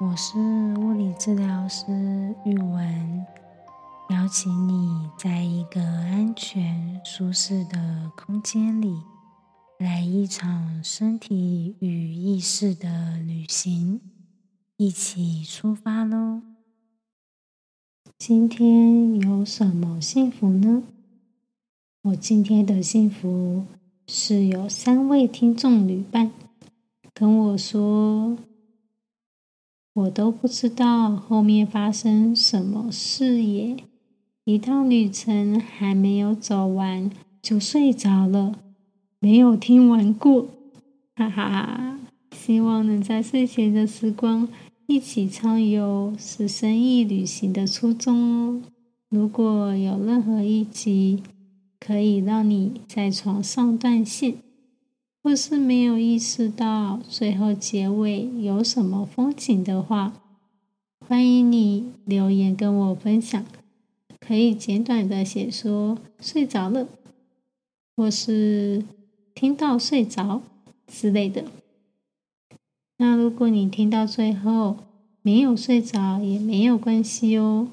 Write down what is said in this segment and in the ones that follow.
我是物理治疗师玉文，邀请你在一个安全、舒适的空间里，来一场身体与意识的旅行，一起出发喽！今天有什么幸福呢？我今天的幸福是有三位听众旅伴跟我说，我都不知道后面发生什么事耶，一趟旅程还没有走完就睡着了，没有听完过，哈哈！希望能在睡前的时光一起畅游是生意旅行的初衷哦。如果有任何一集，可以让你在床上断线，或是没有意识到最后结尾有什么风景的话，欢迎你留言跟我分享。可以简短的写说睡着了，或是听到睡着之类的。那如果你听到最后没有睡着也没有关系哦，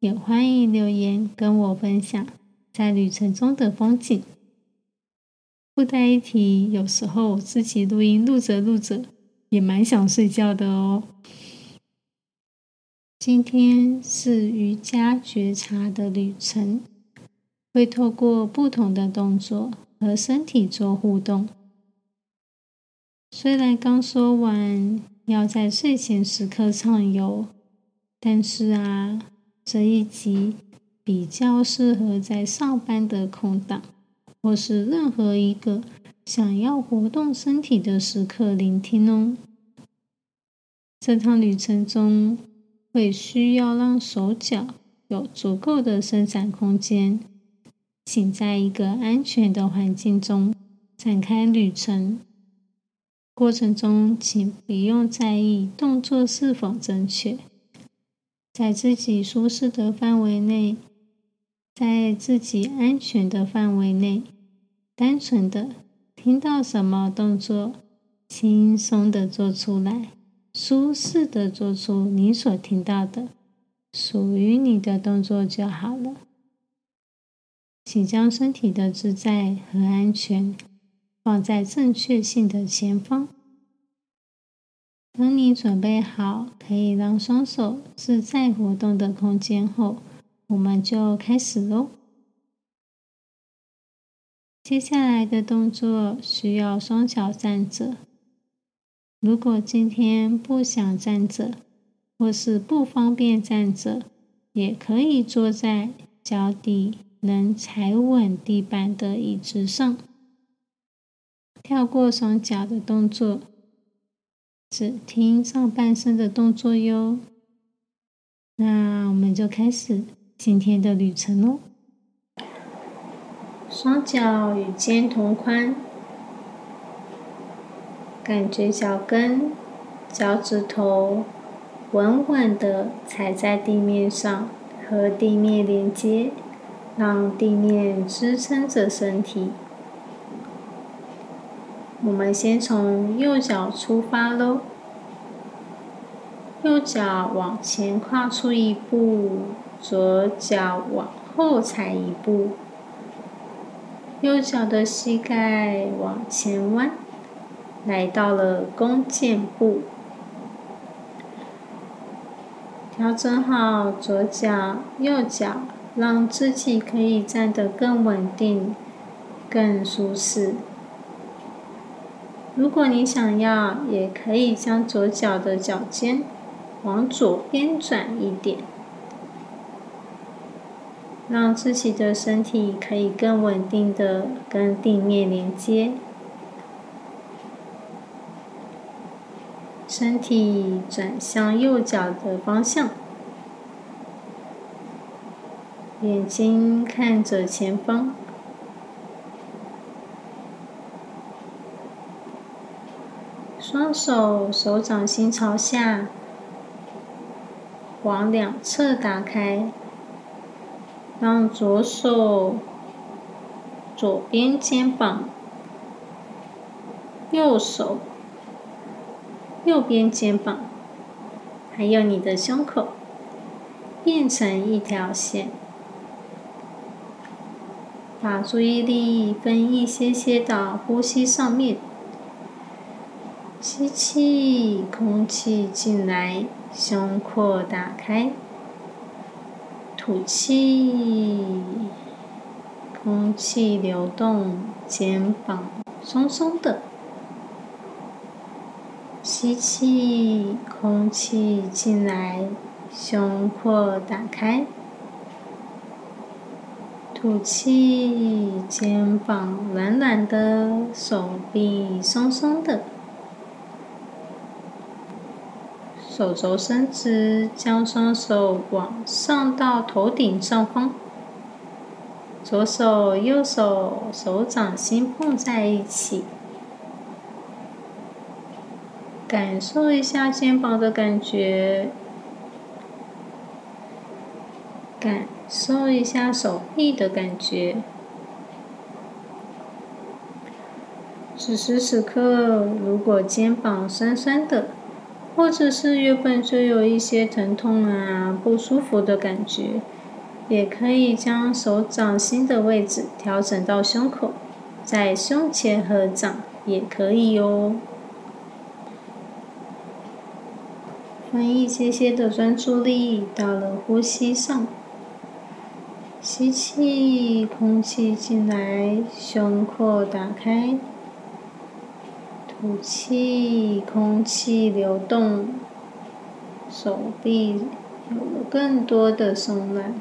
也欢迎留言跟我分享。在旅程中的风景。附带一提，有时候自己录音录着录着，也蛮想睡觉的哦。今天是瑜伽觉察的旅程，会透过不同的动作和身体做互动。虽然刚说完要在睡前时刻畅游，但是啊，这一集。比较适合在上班的空档，或是任何一个想要活动身体的时刻聆听哦。这趟旅程中会需要让手脚有足够的伸展空间，请在一个安全的环境中展开旅程。过程中请不用在意动作是否正确，在自己舒适的范围内。在自己安全的范围内，单纯的听到什么动作，轻松的做出来，舒适的做出你所听到的属于你的动作就好了。请将身体的自在和安全放在正确性的前方。当你准备好，可以让双手自在活动的空间后。我们就开始喽。接下来的动作需要双脚站着。如果今天不想站着，或是不方便站着，也可以坐在脚底能踩稳地板的椅子上。跳过双脚的动作，只听上半身的动作哟。那我们就开始。今天的旅程哦，双脚与肩同宽，感觉脚跟、脚趾头稳稳的踩在地面上，和地面连接，让地面支撑着身体。我们先从右脚出发喽，右脚往前跨出一步。左脚往后踩一步，右脚的膝盖往前弯，来到了弓箭步。调整好左脚、右脚，让自己可以站得更稳定、更舒适。如果你想要，也可以将左脚的脚尖往左边转一点。让自己的身体可以更稳定的跟地面连接，身体转向右脚的方向，眼睛看着前方，双手手掌心朝下，往两侧打开。让左手左边肩膀，右手右边肩膀，还有你的胸口，变成一条线。把注意力分一些些到呼吸上面。吸气，空气进来，胸廓打开；吐气，空气流动，肩膀松松的。吸气，空气进来，胸廓打开。吐气，肩膀软软的，手臂松松的，手肘伸直，将双手往上到头顶上方，左手右手手掌心碰在一起，感受一下肩膀的感觉，感。受一下手臂的感觉。此时此刻，如果肩膀酸酸的，或者是原本就有一些疼痛啊、不舒服的感觉，也可以将手掌心的位置调整到胸口，在胸前合掌也可以哟。分一些些的专注力到了呼吸上。吸气，空气进来，胸廓打开；吐气，空气流动，手臂有了更多的松软，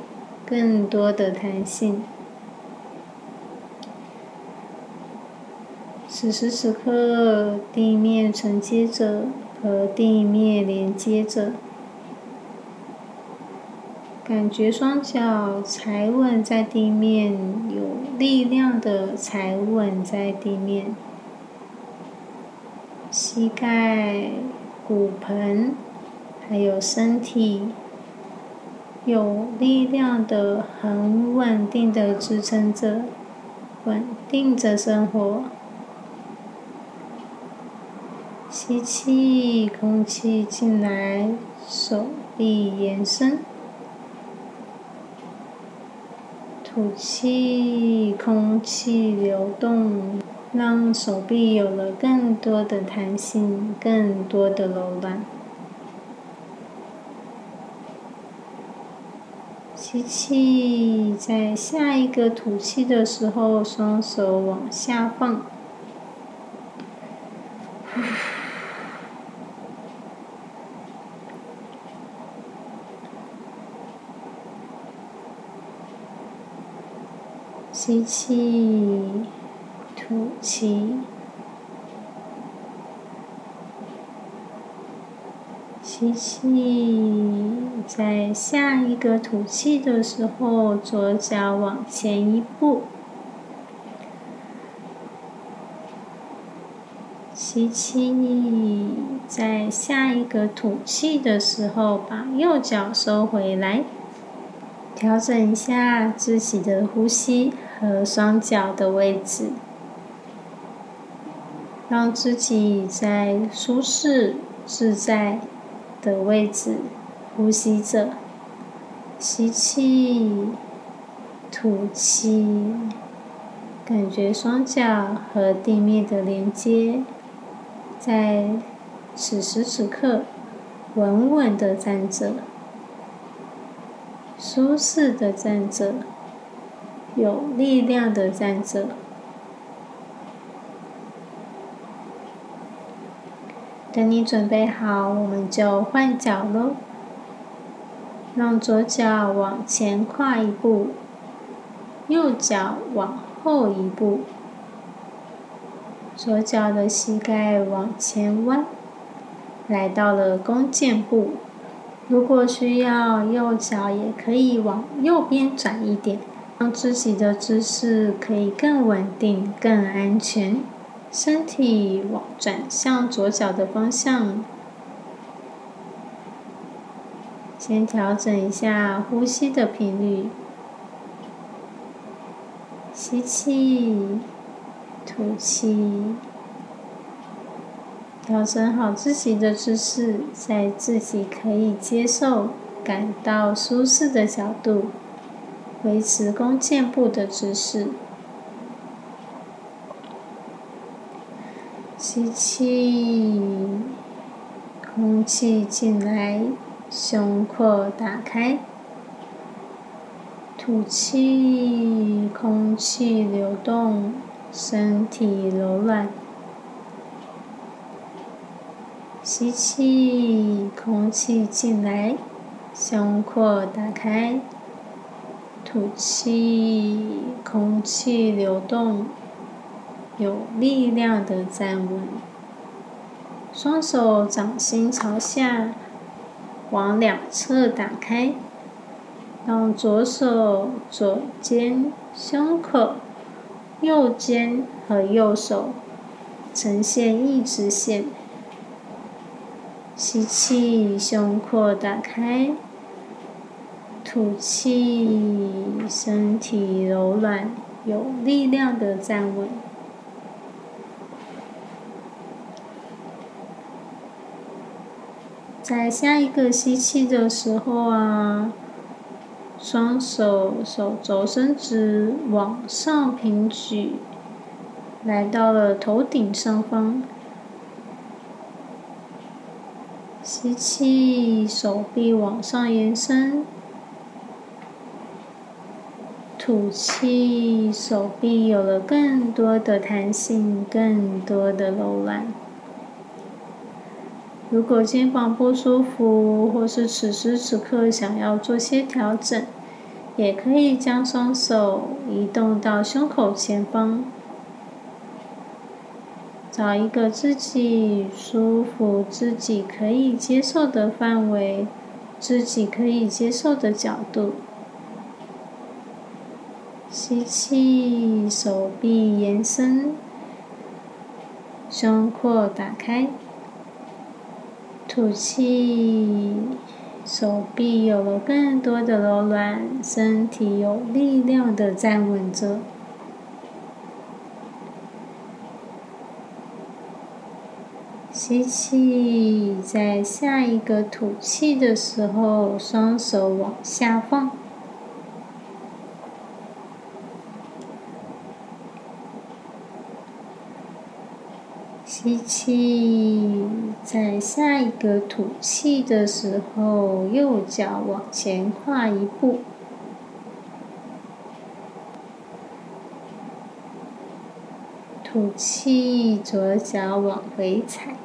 更多的弹性。此时此刻，地面承接着，和地面连接着。感觉双脚踩稳在地面，有力量的踩稳在地面。膝盖、骨盆，还有身体，有力量的、很稳定的支撑着，稳定着生活。吸气，空气进来，手臂延伸。吐气，空气流动，让手臂有了更多的弹性，更多的柔软。吸气，在下一个吐气的时候，双手往下放。吸气，吐气。吸气，在下一个吐气的时候，左脚往前一步。吸气，在下一个吐气的时候，把右脚收回来，调整一下自己的呼吸。和双脚的位置，让自己在舒适自在的位置呼吸着，吸气，吐气，感觉双脚和地面的连接，在此时此刻稳稳的站着，舒适的站着。有力量的站着。等你准备好，我们就换脚喽。让左脚往前跨一步，右脚往后一步。左脚的膝盖往前弯，来到了弓箭步。如果需要，右脚也可以往右边转一点。让自己的姿势可以更稳定、更安全，身体往转向左脚的方向。先调整一下呼吸的频率，吸气，吐气。调整好自己的姿势，在自己可以接受、感到舒适的角度，维持弓箭步的姿势。吸气，空气进来，胸廓打开；吐气，空气流动，身体柔软。吸气，空气进来，胸廓打开；吐气，空气流动，有力量的站稳。双手掌心朝下，往两侧打开，让左手左肩、胸口、右肩和右手呈现一直线。吸气，胸廓打开；吐气，身体柔软、有力量的站稳。在下一个吸气的时候啊，双手手肘伸直，往上平举，来到了头顶上方。吸气，手臂往上延伸；吐气，手臂有了更多的弹性，更多的柔软。如果肩膀不舒服，或是此时此刻想要做些调整，也可以将双手移动到胸口前方。找一个自己舒服、自己可以接受的范围，自己可以接受的角度。吸气，手臂延伸，胸廓打开。吐气，手臂有了更多的柔软，身体有力量的站稳着。吸气，在下一个吐气的时候，双手往下放。吸气，在下一个吐气的时候，右脚往前跨一步。吐气，左脚往回踩。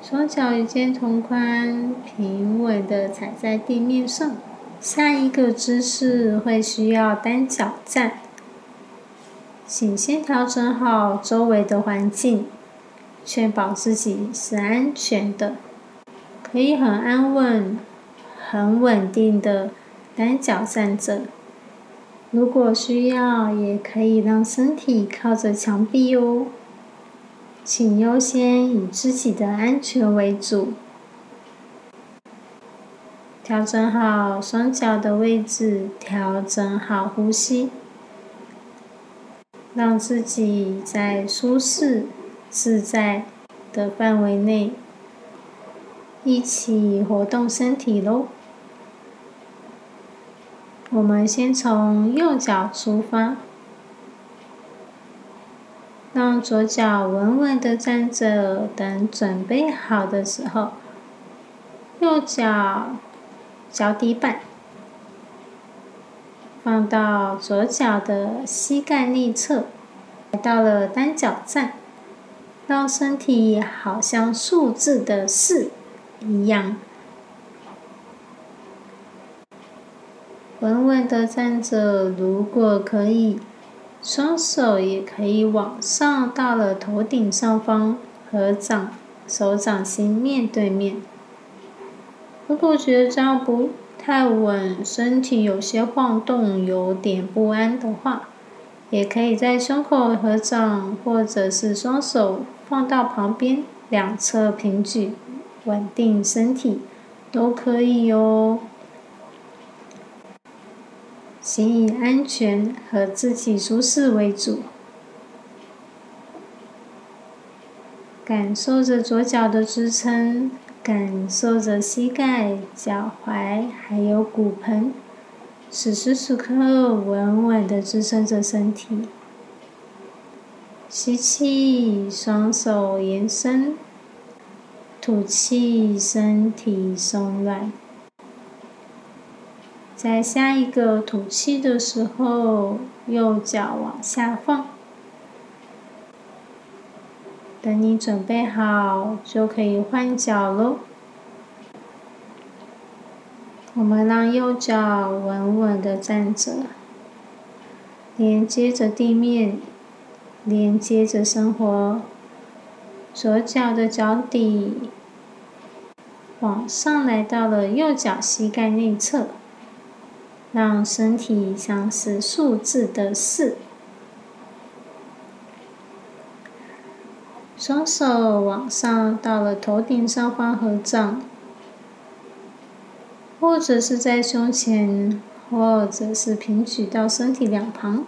双脚与肩同宽，平稳的踩在地面上。下一个姿势会需要单脚站，请先调整好周围的环境，确保自己是安全的，可以很安稳、很稳定的单脚站着。如果需要，也可以让身体靠着墙壁哦。请优先以自己的安全为主，调整好双脚的位置，调整好呼吸，让自己在舒适、自在的范围内，一起活动身体喽。我们先从右脚出发。让左脚稳稳的站着，等准备好的时候，右脚脚底板放到左脚的膝盖内侧，来到了单脚站，让身体好像数字的四一样，稳稳的站着。如果可以。双手也可以往上到了头顶上方，合掌，手掌心面对面。如果觉得这样不太稳，身体有些晃动，有点不安的话，也可以在胸口合掌，或者是双手放到旁边，两侧平举，稳定身体，都可以哟。请以安全和自己舒适为主。感受着左脚的支撑，感受着膝盖、脚踝还有骨盆，此时此刻稳稳的支撑着身体。吸气，双手延伸；吐气，身体松软。在下一个吐气的时候，右脚往下放。等你准备好，就可以换脚喽。我们让右脚稳稳的站着，连接着地面。连接着生活，左脚的脚底往上来到了右脚膝盖内侧，让身体像是数字的四。双手往上到了头顶上方合掌，或者是在胸前，或者是平举到身体两旁。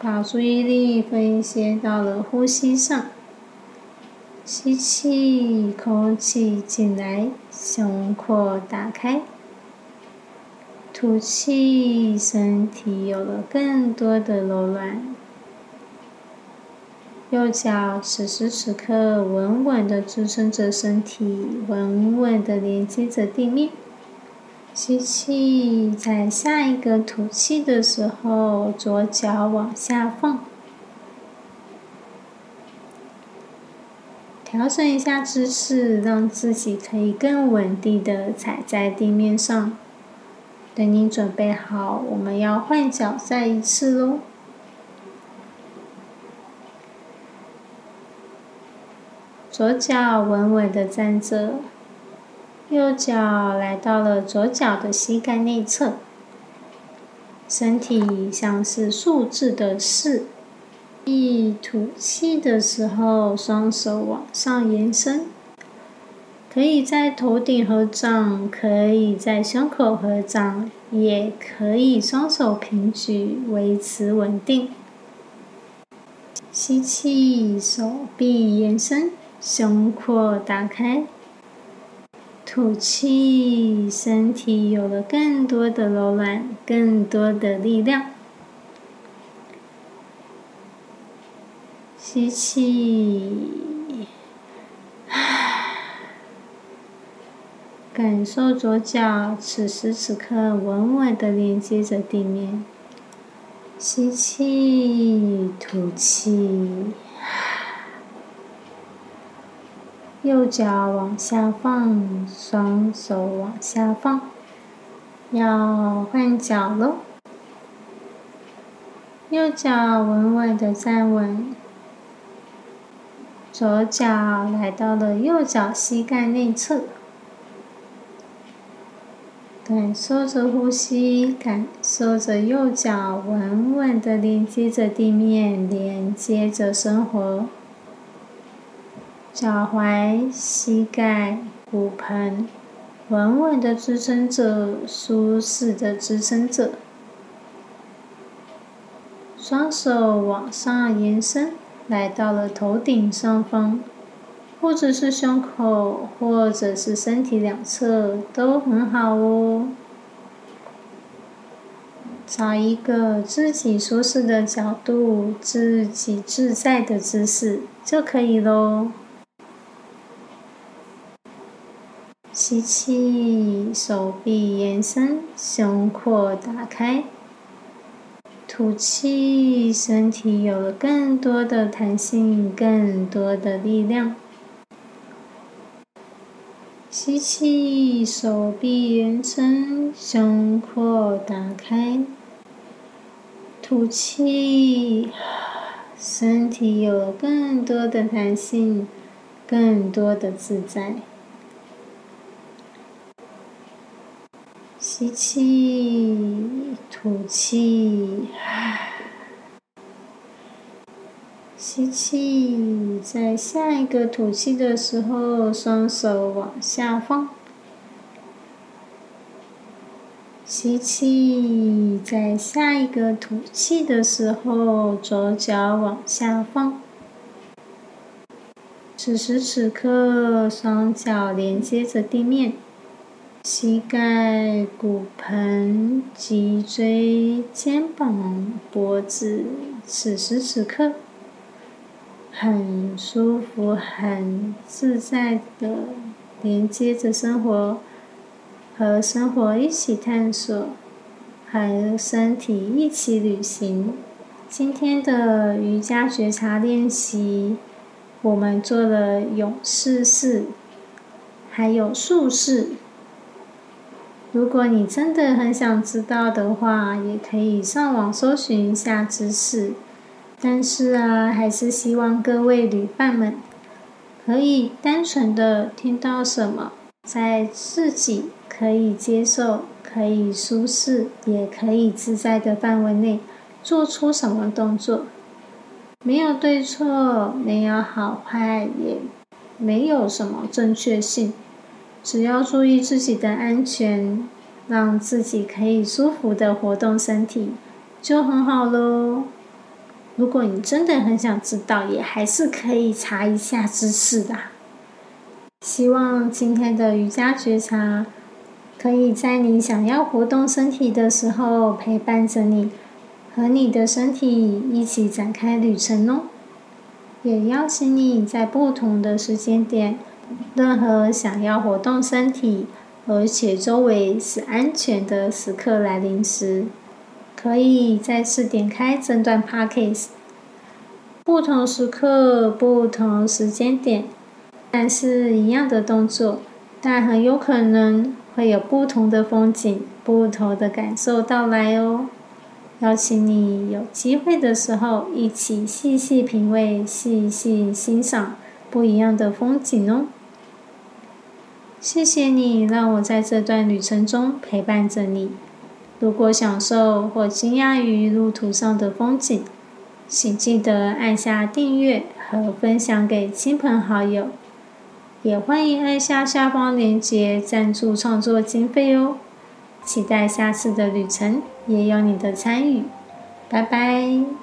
把注意力分一些到了呼吸上，吸气，空气进来，胸廓打开；吐气，身体有了更多的柔软。右脚此时此刻稳稳的支撑着身体，稳稳的连接着地面。吸气，在下一个吐气的时候，左脚往下放，调整一下姿势，让自己可以更稳定的踩在地面上。等你准备好，我们要换脚再一次喽。左脚稳稳的站着。右脚来到了左脚的膝盖内侧，身体像是数字的四。一吐气的时候，双手往上延伸，可以在头顶合掌，可以在胸口合掌，也可以双手平举，维持稳定。吸气，手臂延伸，胸廓打开。吐气，身体有了更多的柔软，更多的力量。吸气，感受左脚此时此刻稳稳的连接着地面。吸气，吐气。右脚往下放，双手往下放，要换脚喽。右脚稳稳的站稳，左脚来到了右脚膝盖内侧，感受着呼吸，感受着右脚稳稳的连接着地面，连接着生活。脚踝、膝盖、骨盆，稳稳的支撑着，舒适的支撑着。双手往上延伸，来到了头顶上方，或者是胸口，或者是身体两侧，都很好哦。找一个自己舒适的角度，自己自在的姿势就可以喽。吸气，手臂延伸，胸廓打开；吐气，身体有了更多的弹性，更多的力量。吸气，手臂延伸，胸廓打开；吐气，身体有了更多的弹性，更多的自在。吸气，吐气，吸气，在下一个吐气的时候，双手往下放，吸气，在下一个吐气的时候，左脚往下放。此时此刻，双脚连接着地面，膝盖、骨盆、脊椎、肩膀、脖子，此时此刻很舒服、很自在的连接着生活，和生活一起探索，和身体一起旅行。今天的瑜伽觉察练习。我们做了勇士式，还有术式。如果你真的很想知道的话，也可以上网搜寻一下知识。但是啊，还是希望各位旅伴们可以单纯的听到什么，在自己可以接受、可以舒适、也可以自在的范围内，做出什么动作。没有对错，没有好坏，也没有什么正确性。只要注意自己的安全，让自己可以舒服的活动身体，就很好喽。如果你真的很想知道，也还是可以查一下知识的。希望今天的瑜伽觉察，可以在你想要活动身体的时候陪伴着你。和你的身体一起展开旅程哦！也邀请你在不同的时间点，任何想要活动身体，而且周围是安全的时刻来临时，可以再次点开这段 p a c k a g e 不同时刻、不同时间点，但是一样的动作，但很有可能会有不同的风景、不同的感受到来哦。邀请你有机会的时候，一起细细品味、细细欣赏不一样的风景哦。谢谢你让我在这段旅程中陪伴着你。如果享受或惊讶于路途上的风景，请记得按下订阅和分享给亲朋好友。也欢迎按下下方链接赞助创作经费哦。期待下次的旅程，也有你的参与，拜拜。